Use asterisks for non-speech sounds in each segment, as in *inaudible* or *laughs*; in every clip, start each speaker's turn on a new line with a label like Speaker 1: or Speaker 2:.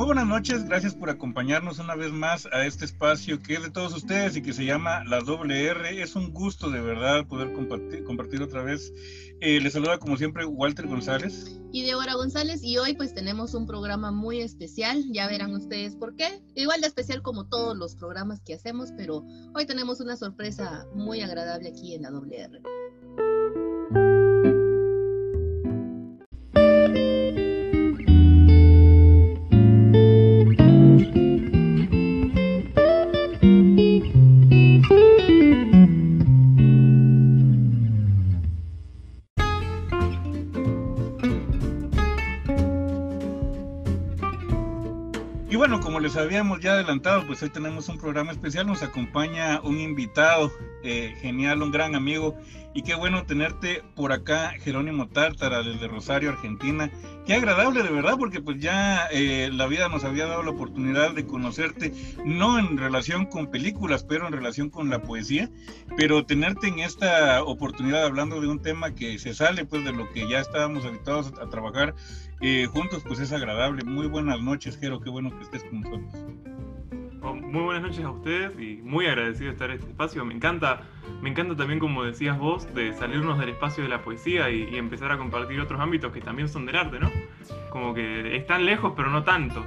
Speaker 1: Muy buenas noches, gracias por acompañarnos una vez más a este espacio que es de todos ustedes y que se llama La Doble R. Es un gusto de verdad poder compartir, compartir otra vez. Eh, les saluda como siempre Walter González.
Speaker 2: Y Débora González y hoy pues tenemos un programa muy especial, ya verán ustedes por qué. Igual de especial como todos los programas que hacemos, pero hoy tenemos una sorpresa muy agradable aquí en La Doble R.
Speaker 1: les habíamos ya adelantado, pues hoy tenemos un programa especial, nos acompaña un invitado eh, genial, un gran amigo, y qué bueno tenerte por acá, Jerónimo Tártara, desde Rosario, Argentina. Qué agradable, de verdad, porque pues ya eh, la vida nos había dado la oportunidad de conocerte, no en relación con películas, pero en relación con la poesía, pero tenerte en esta oportunidad hablando de un tema que se sale pues de lo que ya estábamos habituados a, trabajar eh, juntos, pues es agradable. Muy buenas noches, Jero, qué bueno que estés con nosotros.
Speaker 3: Oh, muy buenas noches a ustedes y muy agradecido de estar en este espacio. Me encanta, me encanta también, como decías vos, de salirnos del espacio de la poesía y, empezar a compartir otros ámbitos que también son del arte, ¿no? Como que están lejos, pero no tanto.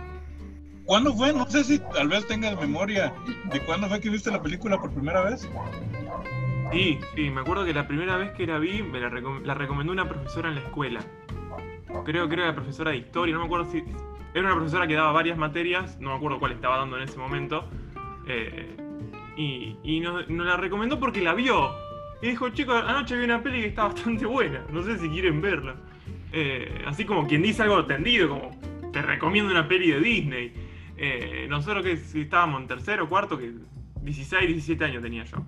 Speaker 1: ¿Cuándo fue? No sé si tal vez tengas memoria de cuándo fue que viste la película por primera vez.
Speaker 3: Sí, sí, me acuerdo que la primera vez que la vi me la, la recomendó una profesora en la escuela. Creo que era la profesora de historia, no me acuerdo si, era una profesora que daba varias materias, no me acuerdo cuál estaba dando en ese momento. Eh, y, nos, la recomendó porque la vio. Y dijo, chicos, anoche vi una peli que está *laughs* bastante buena. No sé si quieren verla. Eh, así como quien dice algo tendido, como te recomiendo una peli de Disney. Eh, nosotros que estábamos en tercero, cuarto, que 16, 17 años tenía yo.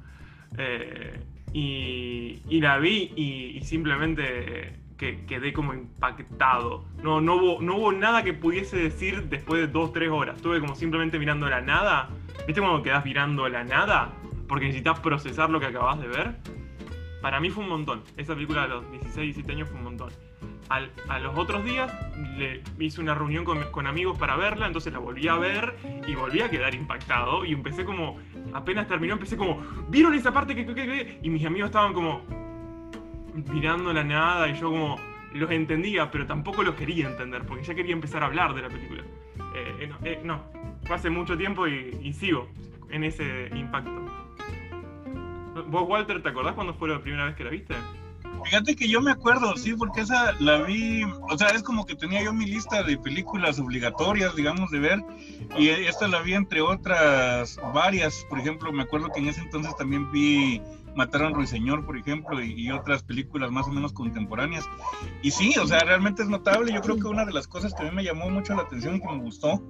Speaker 3: y, la vi y simplemente que quedé como impactado. No, no, hubo, no hubo nada que pudiese decir después de dos, tres horas. Estuve como simplemente mirando la nada. ¿Viste cuando quedas mirando la nada? Porque necesitas procesar lo que acabas de ver. Para mí fue un montón. Esa película de los 16, 17 años fue un montón. a los otros días le hice una reunión con, amigos para verla, entonces la volví a ver y volví a quedar impactado. Y empecé como, apenas terminó, empecé como, ¿vieron esa parte que, que, que? Y mis amigos estaban como, mirando la nada y yo como los entendía, pero tampoco los quería entender, porque ya quería empezar a hablar de la película. Eh, eh, eh, no, fue hace mucho tiempo y, sigo en ese impacto. ¿Vos, Walter, te acordás cuando fue la primera vez que la viste?
Speaker 1: Fíjate que yo me acuerdo, sí, porque esa la vi, o sea, es como que tenía yo mi lista de películas obligatorias, digamos, de ver, y esta la vi entre otras varias, por ejemplo, me acuerdo que en ese entonces también vi Mataron Ruiseñor, por ejemplo, y, otras películas más o menos contemporáneas. Y sí, o sea, realmente es notable. Yo creo que una de las cosas que a mí me llamó mucho la atención y que me gustó,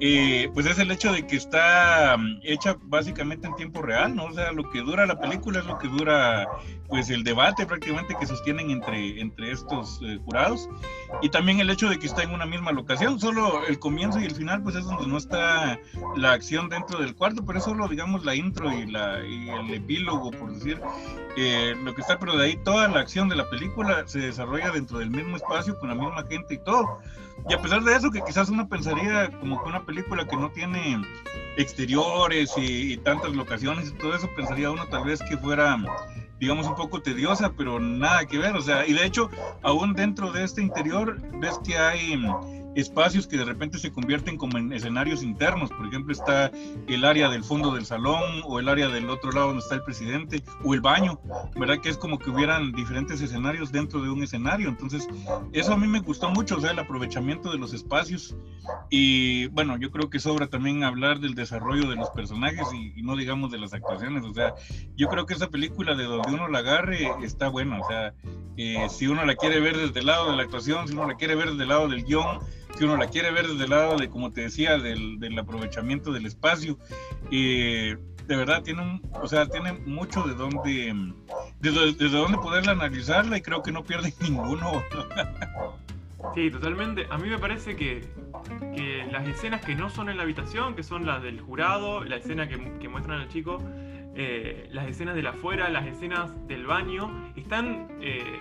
Speaker 1: eh, pues es el hecho de que está mm, hecha básicamente en tiempo real, ¿no? O sea, lo que dura la película es lo que dura, pues, el debate prácticamente que sostienen entre, entre estos eh, jurados. Y también el hecho de que está en una misma locación, solo el comienzo y el final, pues es donde no está la acción dentro del cuarto, pero es solo, digamos, la intro y, la, y el epílogo, por decir, eh, lo que está, pero de ahí toda la acción de la película se desarrolla dentro del mismo espacio, con la misma gente y todo. Y a pesar de eso, que quizás uno pensaría como que una película que no tiene exteriores y, tantas locaciones y todo eso, pensaría uno tal vez que fuera digamos, un poco tediosa, pero nada que ver, o sea, y de hecho, aún dentro de este interior, ves que hay espacios que de repente se convierten como en escenarios internos. Por ejemplo, está el área del fondo del salón o el área del otro lado donde está el presidente o el baño, ¿verdad? Que es como que hubieran diferentes escenarios dentro de un escenario. Entonces, eso a mí me gustó mucho, o sea, el aprovechamiento de los espacios. Y bueno, yo creo que sobra también hablar del desarrollo de los personajes y, no digamos de las actuaciones. O sea, yo creo que esa película de donde uno la agarre está buena. O sea, eh, si uno la quiere ver desde el lado de la actuación, si uno la quiere ver desde el lado del guion, si uno la quiere ver desde el lado de, como te decía, del, del aprovechamiento del espacio, de verdad tiene un, o sea, tiene mucho de dónde, desde, desde dónde poderla analizarla y creo que no pierde *laughs* ninguno.
Speaker 3: Sí, totalmente. A mí me parece que, que, las escenas que no son en la habitación, que son las del jurado, la escena que, que muestran al chico, eh, las escenas de la afuera, las escenas del baño, están eh,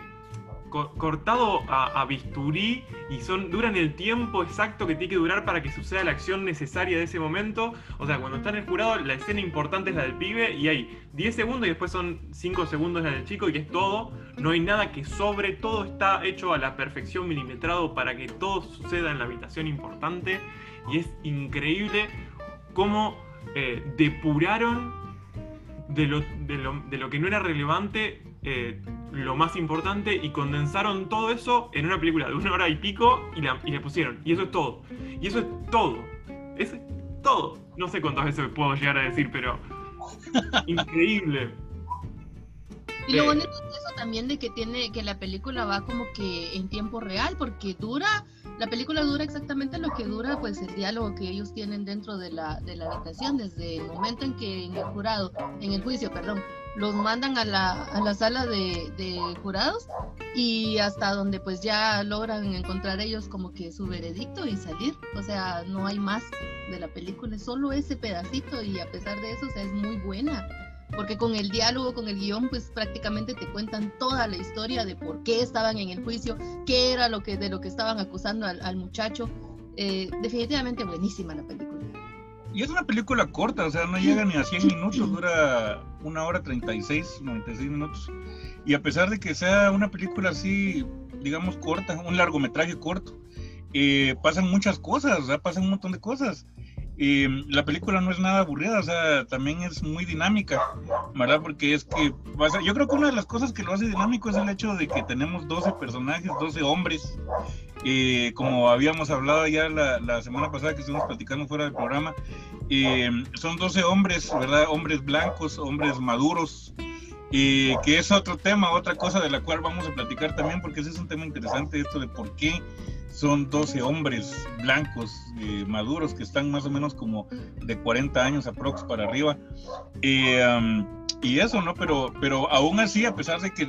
Speaker 3: cortado a, bisturí y son duran el tiempo exacto que tiene que durar para que suceda la acción necesaria de ese momento. O sea, cuando está en el jurado, la escena importante es la del pibe y hay 10 segundos y después son 5 segundos la del chico y es todo. No hay nada que sobre, todo está hecho a la perfección milimetrado para que todo suceda en la habitación importante. Y es increíble cómo eh, depuraron de lo, de lo que no era relevante eh, lo más importante y condensaron todo eso en una película de una hora y pico y la, y le pusieron. Y eso es todo. Y eso es todo. Es todo. No sé cuántas veces puedo llegar a decir, pero *laughs* increíble.
Speaker 2: Y lo bonito es eso también de que tiene que la película va como que en tiempo real porque dura la película dura exactamente lo que dura pues el diálogo que ellos tienen dentro de la, de la habitación desde el momento en que en el jurado en el juicio perdón los mandan a la, a la sala de, jurados y hasta donde pues ya logran encontrar ellos como que su veredicto y salir. O sea, no hay más de la película, es solo ese pedacito y a pesar de eso, o sea, es muy buena. Porque con el diálogo, con el guion, pues prácticamente te cuentan toda la historia de por qué estaban en el juicio, qué era lo que, de lo que estaban acusando al, muchacho. Eh, definitivamente buenísima la película.
Speaker 1: Y es una película corta, o sea, no llega ni a 100 minutos, dura una hora 36, 96 minutos. Y a pesar de que sea una película así, digamos, corta, un largometraje corto, eh, pasan muchas cosas, o sea, pasan un montón de cosas. Eh, la película no es nada aburrida, o sea, también es muy dinámica, ¿verdad? Porque es que, yo creo que una de las cosas que lo hace dinámico es el hecho de que tenemos 12 personajes, 12 hombres, eh, como habíamos hablado ya la, semana pasada que estuvimos platicando fuera del programa, eh, son 12 hombres, ¿verdad? Hombres blancos, hombres maduros, que es otro tema, otra cosa de la cual vamos a platicar también, porque ese es un tema interesante, esto de por qué son 12 hombres blancos eh, maduros que están más o menos como de 40 años aprox para arriba. Y eso, ¿no? Pero, pero aún así, a pesar de que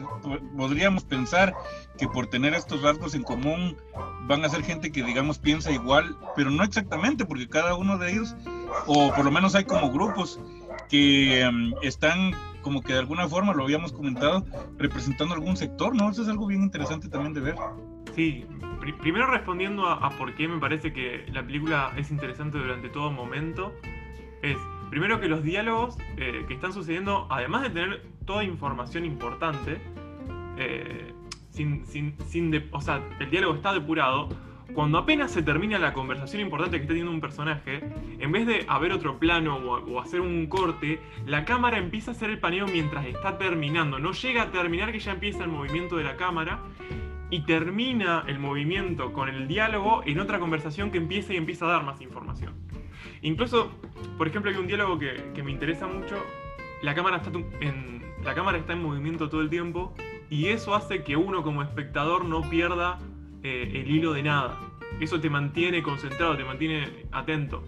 Speaker 1: podríamos pensar que por tener estos rasgos en común van a ser gente que, digamos, piensa igual, pero no exactamente, porque cada uno de ellos, o por lo menos hay como grupos que están como que de alguna forma, lo habíamos comentado, representando algún sector, ¿no? Eso es algo bien interesante también de ver.
Speaker 3: Sí, primero respondiendo a, por qué me parece que la película es interesante durante todo momento, es primero que los diálogos eh, que están sucediendo, además de tener toda información importante, eh, sin, sin, sin o sea, el diálogo está depurado, cuando apenas se termina la conversación importante que está teniendo un personaje, en vez de haber otro plano o, hacer un corte, la cámara empieza a hacer el paneo mientras está terminando. No llega a terminar que ya empieza el movimiento de la cámara y termina el movimiento con el diálogo en otra conversación que empieza y empieza a dar más información. Incluso, por ejemplo, hay un diálogo que, me interesa mucho. La cámara, está en, la cámara está en movimiento todo el tiempo y eso hace que uno como espectador no pierda eh, el hilo de nada. Eso te mantiene concentrado, te mantiene atento.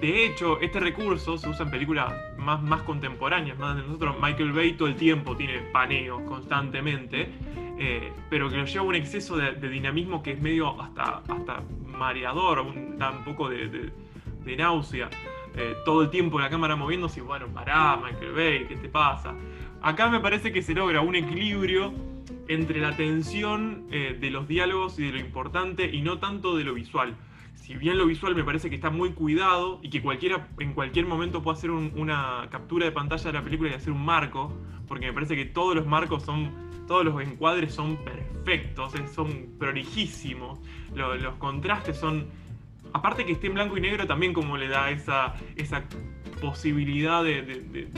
Speaker 3: De hecho, este recurso se usa en películas más, más contemporáneas, más de nosotros. Michael Bay todo el tiempo tiene paneos constantemente eh, pero que lo lleva a un exceso de, dinamismo que es medio hasta, hasta mareador, un, da un poco de, náusea. Eh, todo el tiempo la cámara moviéndose y bueno, pará, Michael Bay, ¿qué te pasa? Acá me parece que se logra un equilibrio entre la tensión eh, de los diálogos y de lo importante y no tanto de lo visual. Si bien lo visual me parece que está muy cuidado y que cualquiera en cualquier momento puede hacer una captura de pantalla de la película y hacer un marco, porque me parece que todos los marcos son todos los encuadres son perfectos, son prolijísimos, los contrastes son, aparte que esté en blanco y negro, también como le da esa, esa posibilidad de, de,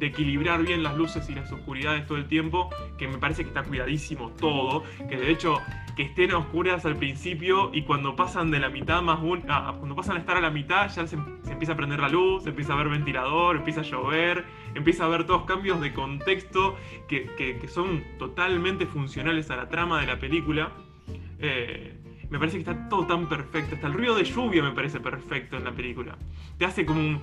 Speaker 3: equilibrar bien las luces y las oscuridades todo el tiempo, que me parece que está cuidadísimo todo, que de hecho que estén oscuras al principio y cuando pasan de la mitad más un, cuando pasan a estar a la mitad ya se, empieza a prender la luz, se empieza a ver ventilador, empieza a llover, empieza a ver todos cambios de contexto que, que, son totalmente funcionales a la trama de la película. Eh, me parece que está todo tan perfecto. Hasta el ruido de lluvia me parece perfecto en la película. Te hace como un.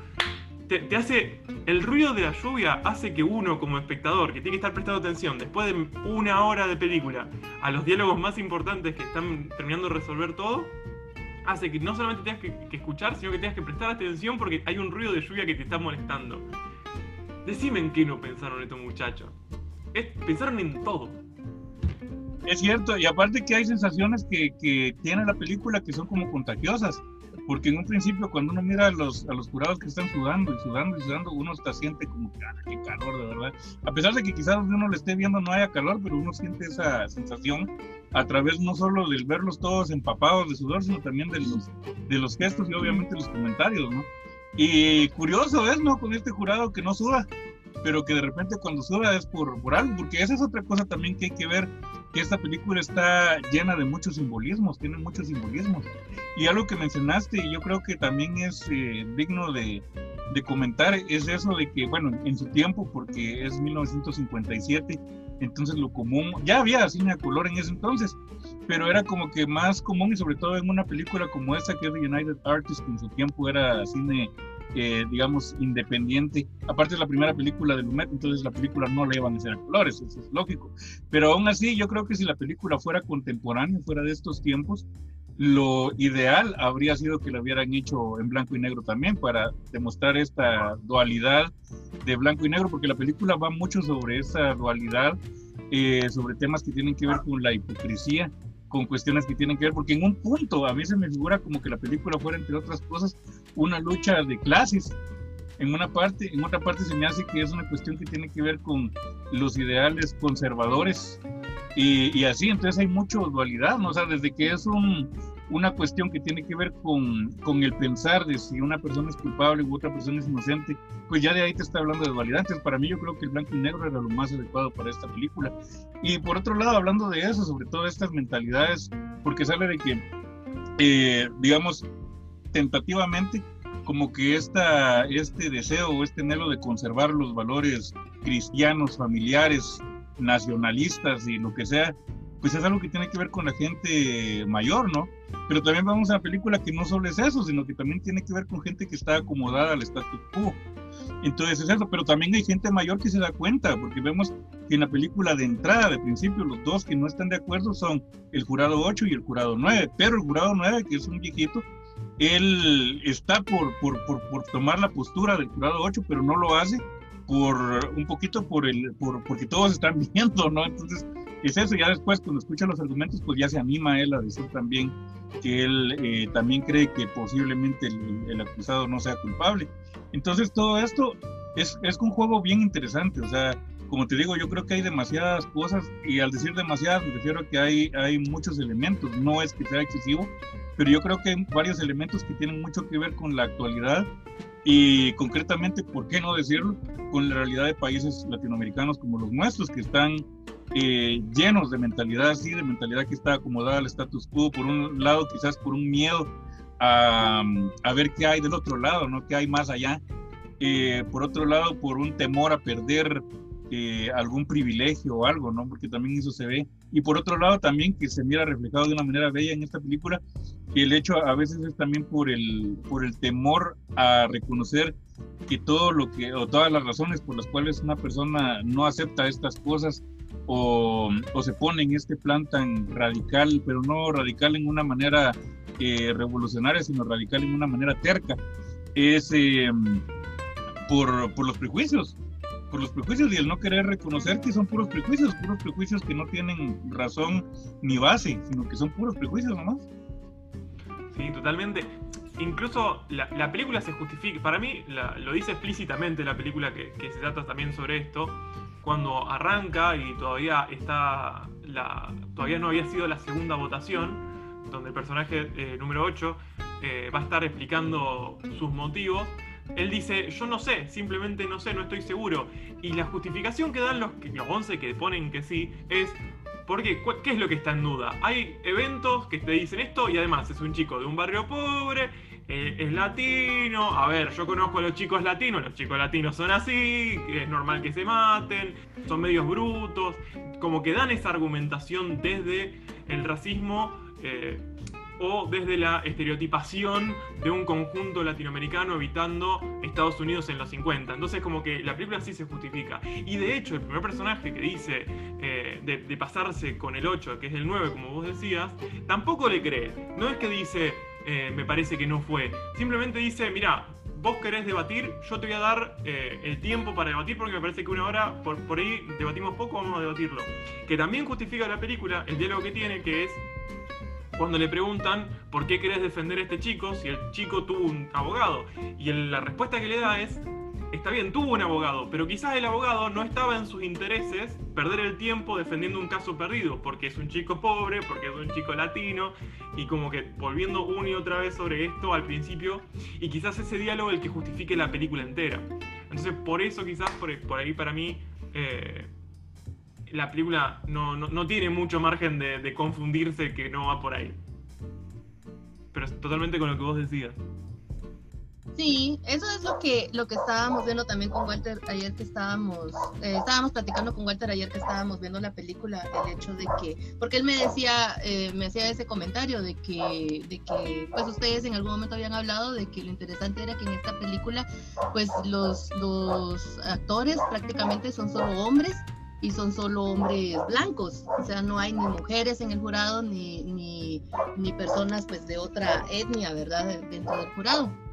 Speaker 3: Te, hace. El ruido de la lluvia hace que uno, como espectador, que tiene que estar prestando atención después de una hora de película a los diálogos más importantes que están terminando de resolver todo, hace que no solamente tengas que, escuchar, sino que tengas que prestar atención porque hay un ruido de lluvia que te está molestando. Decime en qué no pensaron estos muchachos. pensaron en todo.
Speaker 1: Es cierto, y aparte que hay sensaciones que, que tiene la película que son como contagiosas porque en un principio cuando uno mira a los, a los jurados que están sudando y sudando y sudando, uno está siente como que, ah, qué calor, de verdad. A pesar de que quizás uno le esté viendo no haya calor, pero uno siente esa sensación a través no solo del verlos todos empapados de sudor, sino también de los, de los gestos y obviamente los comentarios, ¿no? Y curioso es, ¿no? Con este jurado que no suda, pero que de repente cuando suda es por, por algo, porque esa es otra cosa también que hay que ver que esta película está llena de muchos simbolismos, tiene muchos simbolismos. Y algo que mencionaste, y yo creo que también es eh, digno de, de, comentar, es eso de que, bueno, en su tiempo, porque es 1957, entonces lo común, ya había cine a color en ese entonces, pero era como que más común y sobre todo en una película como esta que es de United Artists, que en su tiempo era cine eh, digamos, independiente. Aparte es la primera película de Lumet, entonces la película no le iban a hacer a colores, eso es lógico. Pero aún así, yo creo que si la película fuera contemporánea, fuera de estos tiempos, lo ideal habría sido que la hubieran hecho en blanco y negro también para demostrar esta dualidad de blanco y negro, porque la película va mucho sobre esa dualidad, eh, sobre temas que tienen que ver con la hipocresía con cuestiones que tienen que ver, porque en un punto a mí se me figura como que la película fuera, entre otras cosas, una lucha de clases. En una parte, en otra parte se me hace que es una cuestión que tiene que ver con los ideales conservadores y, y así, entonces hay mucha dualidad, ¿no? O sea, desde que es un, una cuestión que tiene que ver con, con, el pensar de si una persona es culpable u otra persona es inocente, pues ya de ahí te está hablando de dualidad. Entonces, para mí yo creo que el blanco y negro era lo más adecuado para esta película. Y por otro lado, hablando de eso, sobre todo estas mentalidades, porque sale de que, eh, digamos, tentativamente, como que esta, este deseo o este anhelo de conservar los valores cristianos, familiares, nacionalistas y lo que sea, pues es algo que tiene que ver con la gente mayor, ¿no? Pero también vamos a la película que no solo es eso, sino que también tiene que ver con gente que está acomodada al status quo. Entonces es eso, pero también hay gente mayor que se da cuenta, porque vemos que en la película de entrada, de principio, los dos que no están de acuerdo son el jurado 8 y el jurado 9, pero el jurado 9, que es un viejito, él está por, por, por, por tomar la postura del jurado 8, pero no lo hace por un poquito por el, por, porque todos están *laughs* viendo, ¿no? Entonces es eso, ya después cuando escucha los argumentos, pues ya se anima él a decir también que él eh, también cree que posiblemente el, acusado no sea culpable. Entonces todo esto es, es un juego bien interesante, o sea, como te digo, yo creo que hay demasiadas cosas y al decir demasiadas me refiero a que hay, hay muchos elementos, no es que sea excesivo, pero yo creo que hay varios elementos que tienen mucho que ver con la actualidad y concretamente, ¿por qué no decirlo? Con la realidad de países latinoamericanos como los nuestros, que están eh, llenos de mentalidad así, de mentalidad que está acomodada al status quo, por un lado quizás por un miedo a, a ver qué hay del otro lado, ¿no? ¿Qué hay más allá? Eh, por otro lado, por un temor a perder eh, algún privilegio o algo, ¿no? Porque también eso se ve. Y por otro lado, también que se mira reflejado de una manera bella en esta película, que el hecho a veces es también por el, por el temor a reconocer que todo lo que, o todas las razones por las cuales una persona no acepta estas cosas o, se pone en este plan tan radical, pero no radical en una manera eh, revolucionaria, sino radical en una manera terca, es em, por, por, los prejuicios, por los prejuicios y el no querer reconocer que son puros prejuicios, puros prejuicios que no tienen razón ni base, sino que son puros prejuicios nomás.
Speaker 3: Sí, totalmente. Incluso la, la película se justifica, para mí lo dice explícitamente la película que, que se trata también sobre esto, cuando arranca y todavía está todavía no había sido la segunda votación, donde el personaje eh, número 8 eh, va a estar explicando sus motivos. Él dice, yo no sé, simplemente no sé, no estoy seguro. Y la justificación que dan los, los 11 que ponen que sí es, porque ¿qué es lo que está en duda? Hay eventos que te dicen esto y además es un chico de un barrio pobre eh, es latino. A ver, yo conozco a los chicos latinos, los chicos latinos son así, es normal que se maten, son medios brutos, como que dan esa argumentación desde el racismo. Eh, o desde la estereotipación de un conjunto latinoamericano evitando Estados Unidos en los 50. Entonces como que la película sí se justifica. Y de hecho el primer personaje que dice eh, de, de, pasarse con el 8, que es el 9 como vos decías, tampoco le cree. No es que dice, eh, me parece que no fue. Simplemente dice, mira, vos querés debatir, yo te voy a dar eh, el tiempo para debatir porque me parece que una hora, por, por ahí debatimos poco, vamos a debatirlo. Que también justifica la película el diálogo que tiene, que es cuando le preguntan por qué querés defender a este chico si el chico tuvo un abogado. Y la respuesta que le da es, está bien, tuvo un abogado, pero quizás el abogado no estaba en sus intereses perder el tiempo defendiendo un caso perdido, porque es un chico pobre, porque es un chico latino, y como que volviendo una y otra vez sobre esto al principio, y quizás ese diálogo el que justifique la película entera. Entonces por eso quizás por, ahí para mí... Eh, la película no, tiene mucho margen de, de, confundirse que no va por ahí. Pero es totalmente con lo que vos decías.
Speaker 2: Sí, eso es lo que lo que estábamos viendo también con Walter ayer que estábamos eh, estábamos platicando con Walter ayer que estábamos viendo la película el hecho de que porque él me decía eh, me hacía ese comentario de que de que pues ustedes en algún momento habían hablado de que lo interesante era que en esta película pues los los actores prácticamente son solo hombres y son solo hombres blancos, o sea, no hay ni mujeres en el jurado ni, ni, ni personas pues de otra etnia, ¿verdad?, dentro del jurado.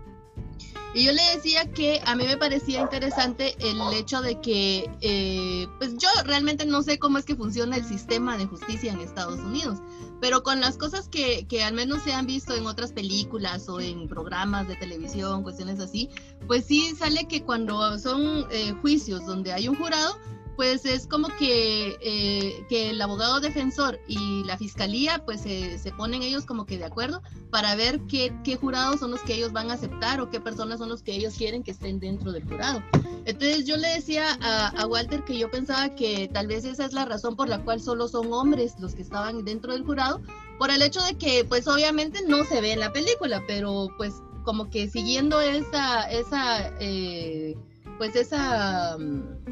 Speaker 2: Y yo le decía que a mí me parecía interesante el hecho de que, eh, pues yo realmente no sé cómo es que funciona el sistema de justicia en Estados Unidos, pero con las cosas que, que al menos se han visto en otras películas o en programas de televisión, cuestiones así, pues sí sale que cuando son eh, juicios donde hay un jurado, pues es como que, eh, que el abogado defensor y la fiscalía pues se ponen ellos como que de acuerdo para ver qué, qué, jurados son los que ellos van a aceptar o qué personas son los que ellos quieren que estén dentro del jurado. Entonces yo le decía a, Walter que yo pensaba que tal vez esa es la razón por la cual solo son hombres los que estaban dentro del jurado, por el hecho de que pues obviamente no se ve en la película, pero pues como que siguiendo esa, esa eh, pues esa... Eh,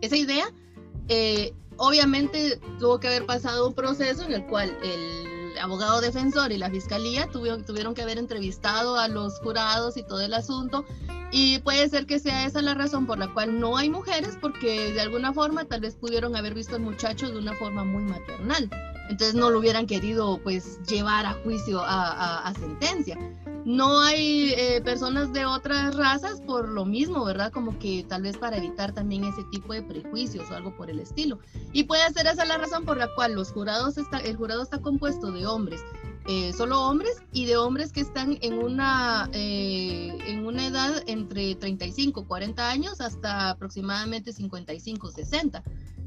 Speaker 2: esa idea, eh, obviamente tuvo que haber pasado un proceso en el cual el abogado defensor y la fiscalía tuvieron, tuvieron que haber entrevistado a los jurados y todo el asunto. Y puede ser que sea esa la razón por la cual no hay mujeres, porque de alguna forma tal vez pudieron haber visto al muchacho de una forma muy maternal. Entonces no lo hubieran querido pues llevar a juicio, a sentencia no hay eh, personas de otras razas por lo mismo, ¿verdad? Como que tal vez para evitar también ese tipo de prejuicios o algo por el estilo. Y puede ser esa la razón por la cual los jurados el jurado está compuesto de hombres, eh, solo hombres y de hombres que están en una, eh, en una edad entre 35, 40 años hasta aproximadamente 55, 60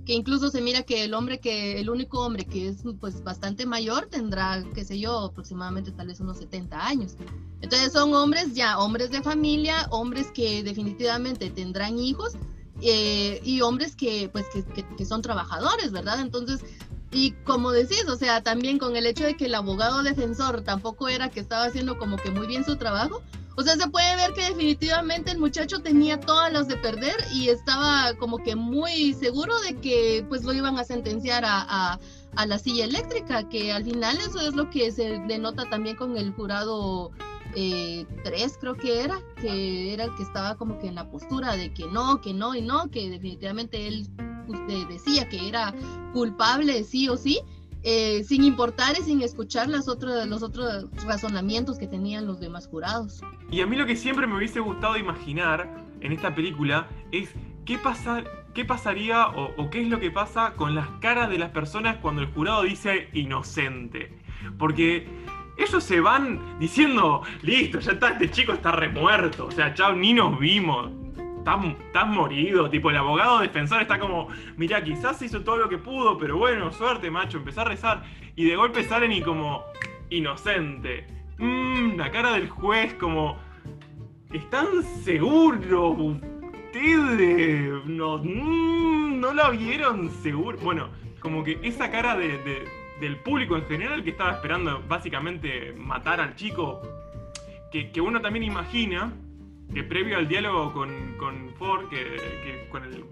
Speaker 2: que incluso se mira que el hombre que, el único hombre que es pues bastante mayor tendrá, qué sé yo, aproximadamente tal vez unos 70 años. Entonces son hombres ya, hombres de familia, hombres que definitivamente tendrán hijos eh, y hombres que pues que, que, son trabajadores, ¿verdad? Entonces, y como decís, o sea, también con el hecho de que el abogado defensor tampoco era que estaba haciendo como que muy bien su trabajo, o sea, se puede ver que definitivamente el muchacho tenía todas las de perder y estaba como que muy seguro de que pues lo iban a sentenciar a, a, la silla eléctrica, que al final eso es lo que se denota también con el jurado 3 eh, creo que era, que era el que estaba como que en la postura de que no, que no y no, que definitivamente él decía que era culpable sí o sí eh, sin importar y sin escuchar las otras, los otros razonamientos que tenían los demás jurados.
Speaker 3: Y a mí lo que siempre me hubiese gustado imaginar en esta película es qué, pasa, qué pasaría o, o qué es lo que pasa con las caras de las personas cuando el jurado dice inocente. Porque ellos se van diciendo, listo, ya está, este chico está remuerto, o sea, chao, ni nos vimos estás, morido. Tipo, el abogado defensor está como, mira, quizás hizo todo lo que pudo, pero bueno, suerte, macho, empezó a rezar. Y de golpe salen y como, inocente. Mmm, la cara del juez como, ¿están seguros ustedes? No, mm, no la vieron seguro. Bueno, como que esa cara de, del público en general que estaba esperando básicamente matar al chico, que, que uno también imagina que previo al diálogo con, con Ford, que, con, el,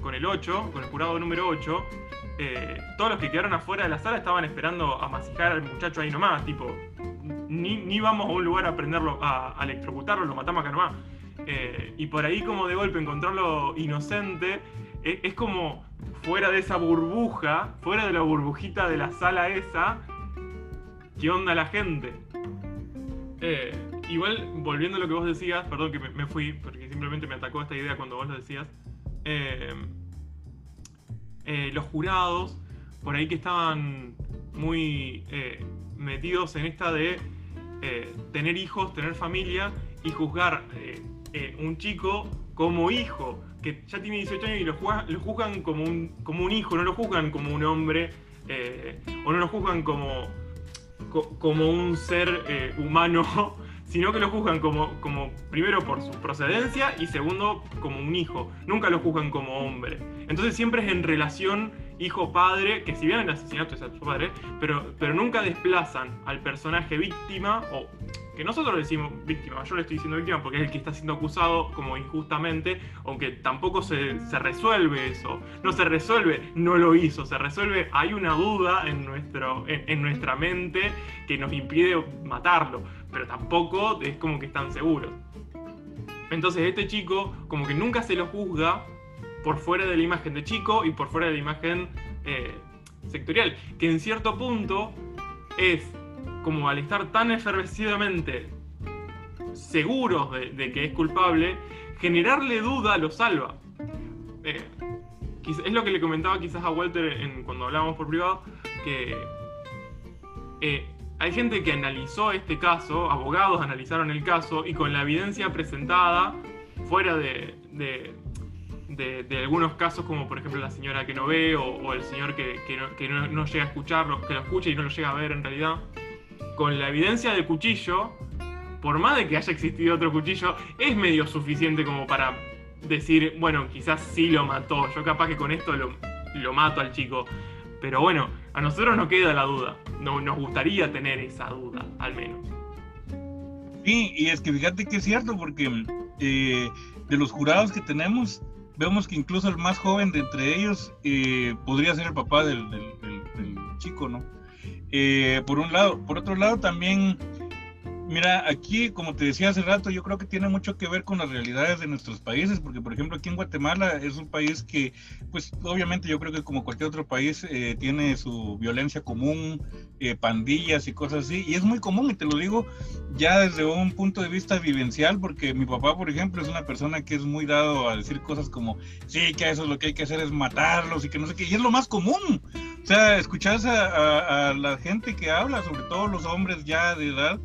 Speaker 3: con el 8, con el jurado número 8, eh, todos los que quedaron afuera de la sala estaban esperando a masijar al muchacho ahí nomás, tipo, ni, vamos a un lugar a prenderlo, a, electrocutarlo, lo matamos acá nomás. Eh, y por ahí como de golpe encontrarlo inocente, e, es, como fuera de esa burbuja, fuera de la burbujita de la sala esa, ¿qué onda la gente? Eh, igual, volviendo a lo que vos decías, perdón que me, fui, porque simplemente me atacó esta idea cuando vos lo decías. Eh, eh, los jurados, por ahí que estaban muy eh, metidos en esta de tener hijos, tener familia y juzgar un chico como hijo, que ya tiene 18 años y lo, juzgan como un, como un hijo, no lo juzgan como un hombre, o no lo juzgan como, como un ser humano *laughs* sino que lo juzgan como, como primero por su procedencia y segundo como un hijo. Nunca lo juzgan como hombre. Entonces siempre es en relación hijo-padre, que si bien el asesinato es a su padre, pero, pero nunca desplazan al personaje víctima o que nosotros decimos víctima, yo le estoy diciendo víctima porque es el que está siendo acusado como injustamente, aunque tampoco se, resuelve eso, no se resuelve, no lo hizo, se resuelve, hay una duda en, nuestro, en, nuestra mente que nos impide matarlo, pero tampoco es como que están seguros. Entonces este chico como que nunca se lo juzga por fuera de la imagen de chico y por fuera de la imagen eh, sectorial, que en cierto punto es como al estar tan efervescidamente seguros de, que es culpable, generarle duda lo salva. Eh, es lo que le comentaba quizás a Walter cuando hablábamos por privado, que eh, hay gente que analizó este caso, abogados analizaron el caso y con la evidencia presentada, fuera de, de, algunos casos como por ejemplo la señora que no ve o, el señor que, no, llega a escucharlo, que lo escucha y no lo llega a ver en realidad, con la evidencia del cuchillo, por más de que haya existido otro cuchillo, es medio suficiente como para decir, bueno, quizás sí lo mató, yo capaz que con esto lo, lo mato al chico. Pero bueno, a nosotros no queda la duda, no, nos gustaría tener esa duda, al menos.
Speaker 1: Sí, y es que fíjate que es cierto, porque eh, de los jurados que tenemos, vemos que incluso el más joven de entre ellos eh, podría ser el papá del chico, ¿no? Eh, por un lado. Por otro lado, también, mira, aquí, como te decía hace rato, yo creo que tiene mucho que ver con las realidades de nuestros países, porque, por ejemplo, aquí en Guatemala es un país que, pues, obviamente yo creo que como cualquier otro país, eh, tiene su violencia común, eh, pandillas y cosas así, y es muy común, y te lo digo ya desde un punto de vista vivencial, porque mi papá, por ejemplo, es una persona que es muy dado a decir cosas como, sí, que eso es lo que hay que hacer es matarlos y que no sé qué, y es lo más común. O sea, escuchas a, la gente que habla, sobre todo los hombres ya de edad,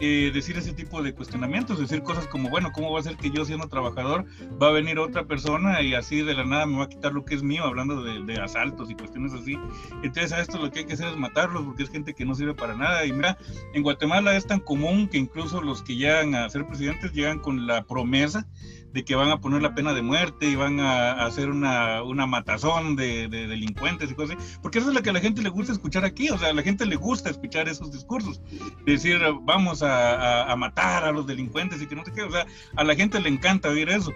Speaker 1: eh, decir ese tipo de cuestionamientos, decir cosas como, bueno, ¿cómo va a ser que yo siendo trabajador va a venir otra persona y así de la nada me va a quitar lo que es mío, hablando de, asaltos y cuestiones así? Entonces a esto lo que hay que hacer es matarlos porque es gente que no sirve para nada. Y mira, en Guatemala es tan común que incluso los que llegan a ser presidentes llegan con la promesa de que van a poner la pena de muerte y van a, hacer una, una matazón de, delincuentes y cosas así, porque eso es lo que a la gente le gusta escuchar aquí, o sea, a la gente le gusta escuchar esos discursos, decir, vamos a, matar a los delincuentes y que no sé qué, o sea, a la gente le encanta oír eso.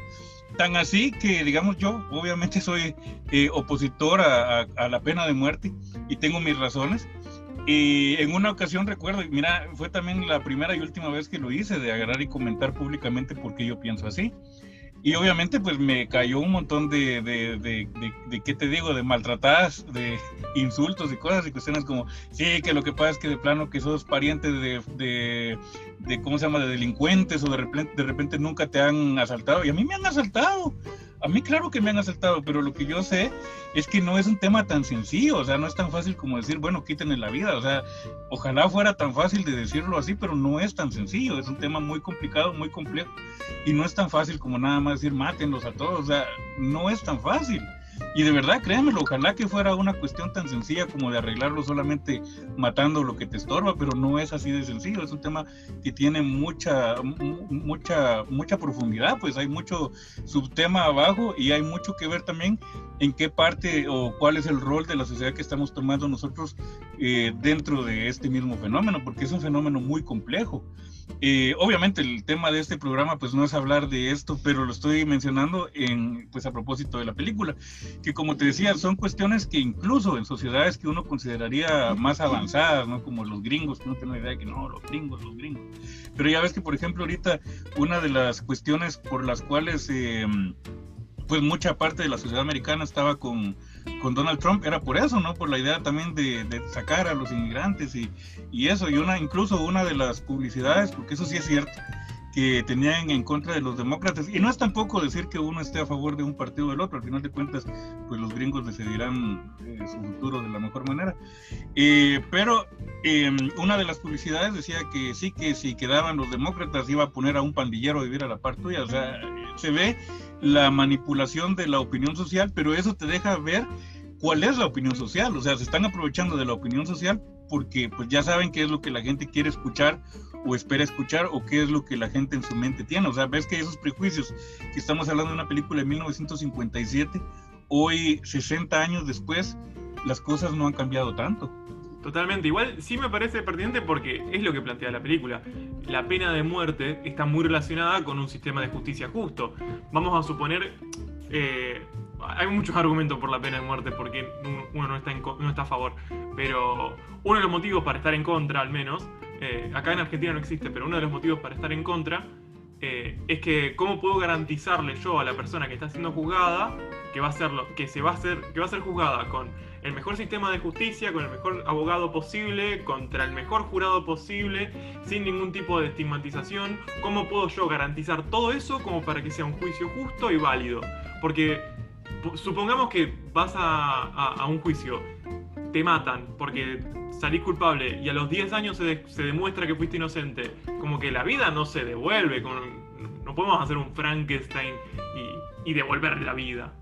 Speaker 1: Tan así que, digamos, yo obviamente soy eh, opositor a, a la pena de muerte y tengo mis razones, y en una ocasión recuerdo, mira, fue también la primera y última vez que lo hice, de agarrar y comentar públicamente por qué yo pienso así. Y obviamente pues me cayó un montón de, de, de, de, ¿qué te digo? De maltratadas, de insultos y cosas y cuestiones como, sí, que lo que pasa es que de plano que sos pariente de, de, ¿cómo se llama?, de delincuentes o de repente, de repente nunca te han asaltado. Y a mí me han asaltado. A mí claro que me han asaltado, pero lo que yo sé es que no es un tema tan sencillo, o sea, no es tan fácil como decir, bueno, quítenle la vida, o sea, ojalá fuera tan fácil de decirlo así, pero no es tan sencillo, es un tema muy complicado, muy complejo, y no es tan fácil como nada más decir, mátenlos a todos, o sea, no es tan fácil. Y de verdad, créanmelo, ojalá que fuera una cuestión tan sencilla como de arreglarlo solamente matando lo que te estorba, pero no es así de sencillo, es un tema que tiene mucha, mucha, mucha profundidad, pues hay mucho subtema abajo y hay mucho que ver también en qué parte o cuál es el rol de la sociedad que estamos tomando nosotros eh, dentro de este mismo fenómeno, porque es un fenómeno muy complejo. Eh, obviamente el tema de este programa pues no es hablar de esto, pero lo estoy mencionando en, pues a propósito de la película, que como te decía, son cuestiones que incluso en sociedades que uno consideraría más avanzadas, ¿no? Como los gringos, que no tengo idea de que no, los gringos, los gringos. Pero ya ves que, por ejemplo, ahorita una de las cuestiones por las cuales... Eh, pues mucha parte de la sociedad americana estaba con, con Donald Trump era por eso, ¿no? Por la idea también de, sacar a los inmigrantes y, y, eso, y una incluso una de las publicidades, porque eso sí es cierto, que tenían en contra de los demócratas. Y no es tampoco decir que uno esté a favor de un partido o del otro, al final de cuentas, pues los gringos decidirán eh, su futuro de la mejor manera. Eh, pero em, una de las publicidades decía que sí, que si quedaban los demócratas iba a poner a un pandillero a vivir a la par tuya. O sea, se ve la manipulación de la opinión social, pero eso te deja ver cuál es la opinión social. O sea, se están aprovechando de la opinión social porque pues ya saben qué es lo que la gente quiere escuchar o espera escuchar o qué es lo que la gente en su mente tiene. O sea, ves que esos prejuicios, que estamos hablando de una película de 1957, hoy, 60 años después, las cosas no han cambiado tanto.
Speaker 3: Totalmente, igual sí me parece pertinente porque es lo que plantea la película. La pena de muerte está muy relacionada con un sistema de justicia justo. Vamos a suponer, eh, hay muchos argumentos por la pena de muerte porque uno no está, no está a favor, pero uno de los motivos para estar en contra al menos eh, acá en Argentina no existe, pero uno de los motivos para estar en contra eh, es que cómo puedo garantizarle yo a la persona que está siendo juzgada que va a ser que se va a hacer que va a ser juzgada con el mejor sistema de justicia, con el mejor abogado posible, contra el mejor jurado posible, sin ningún tipo de estigmatización. ¿Cómo puedo yo garantizar todo eso como para que sea un juicio justo y válido? Porque supongamos que vas a un juicio, te matan porque salís culpable y a los 10 años se, demuestra que fuiste inocente, como que la vida no se devuelve, no podemos hacer un Frankenstein y, y devolverle la vida.